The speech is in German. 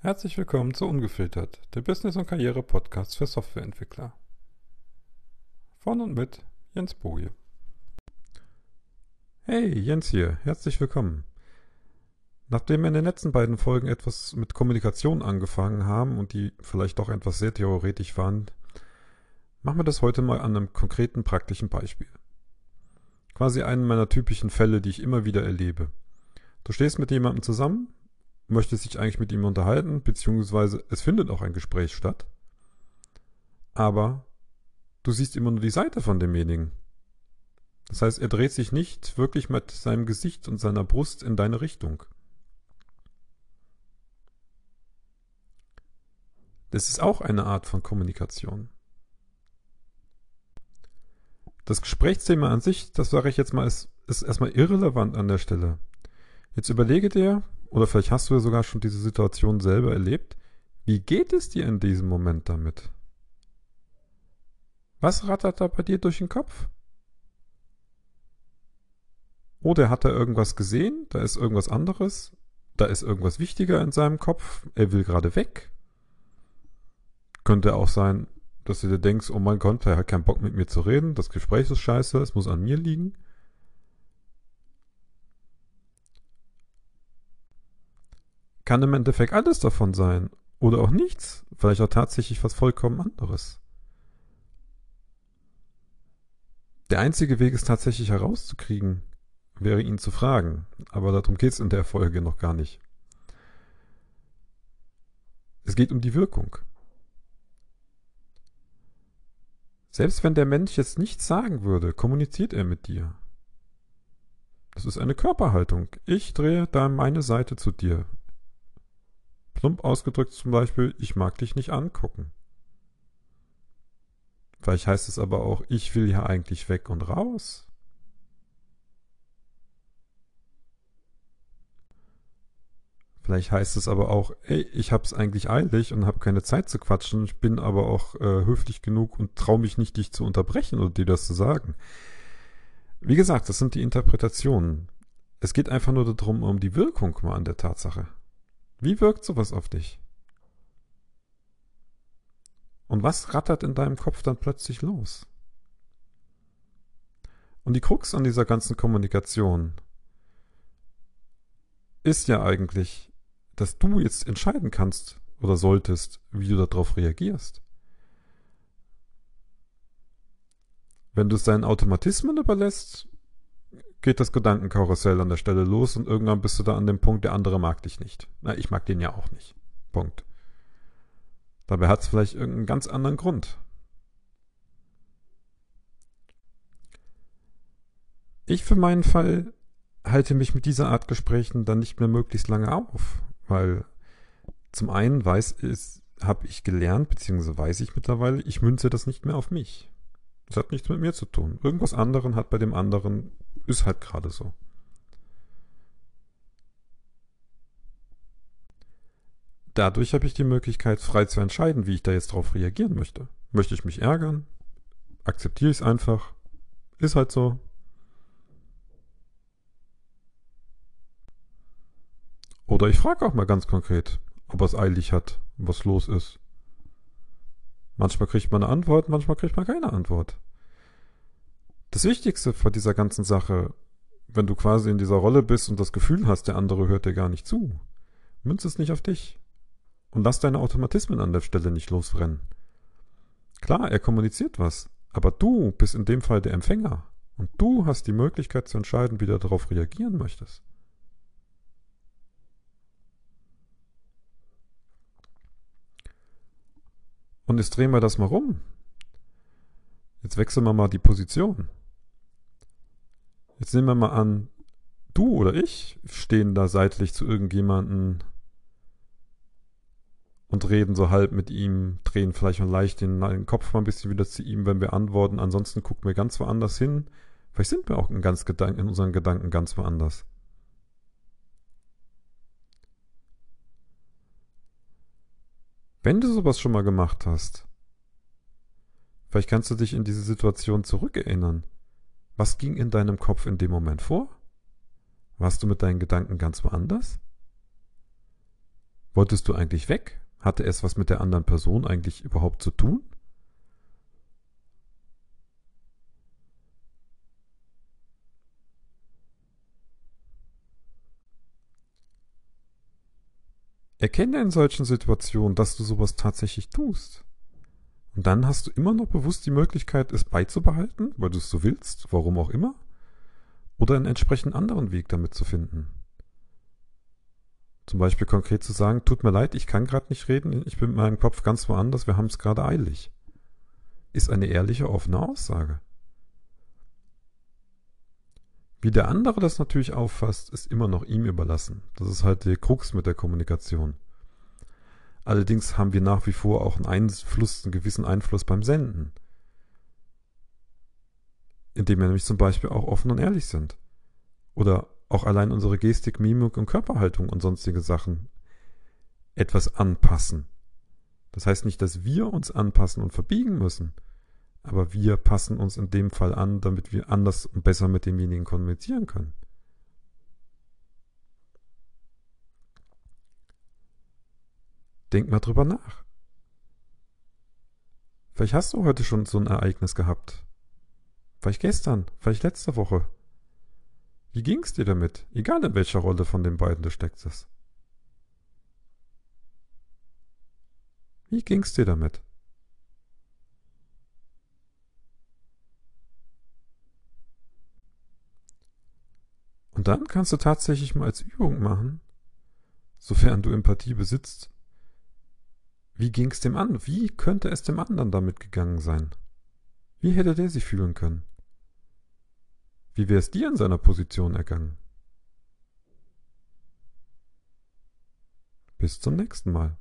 Herzlich willkommen zu Ungefiltert, der Business- und Karriere-Podcast für Softwareentwickler. Von und mit Jens Boje. Hey, Jens hier, herzlich willkommen. Nachdem wir in den letzten beiden Folgen etwas mit Kommunikation angefangen haben und die vielleicht doch etwas sehr theoretisch waren, machen wir das heute mal an einem konkreten praktischen Beispiel. Quasi einen meiner typischen Fälle, die ich immer wieder erlebe. Du stehst mit jemandem zusammen, möchtest dich eigentlich mit ihm unterhalten, beziehungsweise es findet auch ein Gespräch statt, aber du siehst immer nur die Seite von demjenigen. Das heißt, er dreht sich nicht wirklich mit seinem Gesicht und seiner Brust in deine Richtung. Das ist auch eine Art von Kommunikation. Das Gesprächsthema an sich, das sage ich jetzt mal, ist, ist erstmal irrelevant an der Stelle. Jetzt überlege dir, oder vielleicht hast du ja sogar schon diese Situation selber erlebt, wie geht es dir in diesem Moment damit? Was rattert da bei dir durch den Kopf? Oder hat er irgendwas gesehen? Da ist irgendwas anderes? Da ist irgendwas wichtiger in seinem Kopf? Er will gerade weg? Könnte auch sein, dass du dir denkst, oh mein Gott, er hat keinen Bock mit mir zu reden, das Gespräch ist scheiße, es muss an mir liegen. Kann im Endeffekt alles davon sein. Oder auch nichts. Vielleicht auch tatsächlich was vollkommen anderes. Der einzige Weg, es tatsächlich herauszukriegen, wäre ihn zu fragen. Aber darum geht es in der Folge noch gar nicht. Es geht um die Wirkung. Selbst wenn der Mensch jetzt nichts sagen würde, kommuniziert er mit dir. Das ist eine Körperhaltung. Ich drehe da meine Seite zu dir. Plump ausgedrückt zum Beispiel, ich mag dich nicht angucken. Vielleicht heißt es aber auch, ich will ja eigentlich weg und raus. Vielleicht heißt es aber auch, ey, ich hab's eigentlich eilig und habe keine Zeit zu quatschen, ich bin aber auch äh, höflich genug und traue mich nicht, dich zu unterbrechen oder dir das zu sagen. Wie gesagt, das sind die Interpretationen. Es geht einfach nur darum, um die Wirkung mal an der Tatsache. Wie wirkt sowas auf dich? Und was rattert in deinem Kopf dann plötzlich los? Und die Krux an dieser ganzen Kommunikation ist ja eigentlich, dass du jetzt entscheiden kannst oder solltest, wie du darauf reagierst. Wenn du es deinen Automatismen überlässt, geht das Gedankenkarussell an der Stelle los und irgendwann bist du da an dem Punkt, der andere mag dich nicht. Na, ich mag den ja auch nicht. Punkt. Dabei hat es vielleicht irgendeinen ganz anderen Grund. Ich für meinen Fall halte mich mit dieser Art Gesprächen dann nicht mehr möglichst lange auf, weil zum einen weiß ist, habe ich gelernt, beziehungsweise weiß ich mittlerweile, ich münze das nicht mehr auf mich. Das hat nichts mit mir zu tun. Irgendwas anderen hat bei dem anderen ist halt gerade so. Dadurch habe ich die Möglichkeit, frei zu entscheiden, wie ich da jetzt drauf reagieren möchte. Möchte ich mich ärgern? Akzeptiere ich es einfach? Ist halt so. Oder ich frage auch mal ganz konkret, ob es eilig hat, was los ist. Manchmal kriegt man eine Antwort, manchmal kriegt man keine Antwort. Das Wichtigste vor dieser ganzen Sache, wenn du quasi in dieser Rolle bist und das Gefühl hast, der andere hört dir gar nicht zu, münze es nicht auf dich. Und lass deine Automatismen an der Stelle nicht losrennen. Klar, er kommuniziert was, aber du bist in dem Fall der Empfänger. Und du hast die Möglichkeit zu entscheiden, wie du darauf reagieren möchtest. Und jetzt drehen wir das mal rum. Jetzt wechseln wir mal die Position. Jetzt nehmen wir mal an, du oder ich stehen da seitlich zu irgendjemanden und reden so halb mit ihm, drehen vielleicht mal leicht den, den, Kopf mal ein bisschen wieder zu ihm, wenn wir antworten. Ansonsten gucken wir ganz woanders hin. Vielleicht sind wir auch in, ganz Gedanken, in unseren Gedanken ganz woanders. Wenn du sowas schon mal gemacht hast, vielleicht kannst du dich in diese Situation zurückerinnern. Was ging in deinem Kopf in dem Moment vor? Warst du mit deinen Gedanken ganz woanders? Wolltest du eigentlich weg? Hatte es was mit der anderen Person eigentlich überhaupt zu tun? Erkenne in solchen Situationen, dass du sowas tatsächlich tust. Und dann hast du immer noch bewusst die Möglichkeit, es beizubehalten, weil du es so willst, warum auch immer, oder einen entsprechend anderen Weg damit zu finden. Zum Beispiel konkret zu sagen, tut mir leid, ich kann gerade nicht reden, ich bin mit meinem Kopf ganz woanders, wir haben es gerade eilig. Ist eine ehrliche, offene Aussage. Wie der andere das natürlich auffasst, ist immer noch ihm überlassen. Das ist halt der Krux mit der Kommunikation. Allerdings haben wir nach wie vor auch einen Einfluss, einen gewissen Einfluss beim Senden. Indem wir nämlich zum Beispiel auch offen und ehrlich sind. Oder auch allein unsere Gestik, Mimik und Körperhaltung und sonstige Sachen etwas anpassen. Das heißt nicht, dass wir uns anpassen und verbiegen müssen, aber wir passen uns in dem Fall an, damit wir anders und besser mit demjenigen kommunizieren können. Denk mal drüber nach. Vielleicht hast du heute schon so ein Ereignis gehabt. Vielleicht gestern, vielleicht letzte Woche. Wie ging's dir damit? Egal in welcher Rolle von den beiden du steckst. Wie ging's dir damit? Und dann kannst du tatsächlich mal als Übung machen, sofern du Empathie besitzt, wie ging es dem an? Wie könnte es dem anderen damit gegangen sein? Wie hätte der sich fühlen können? Wie wäre es dir in seiner Position ergangen? Bis zum nächsten Mal.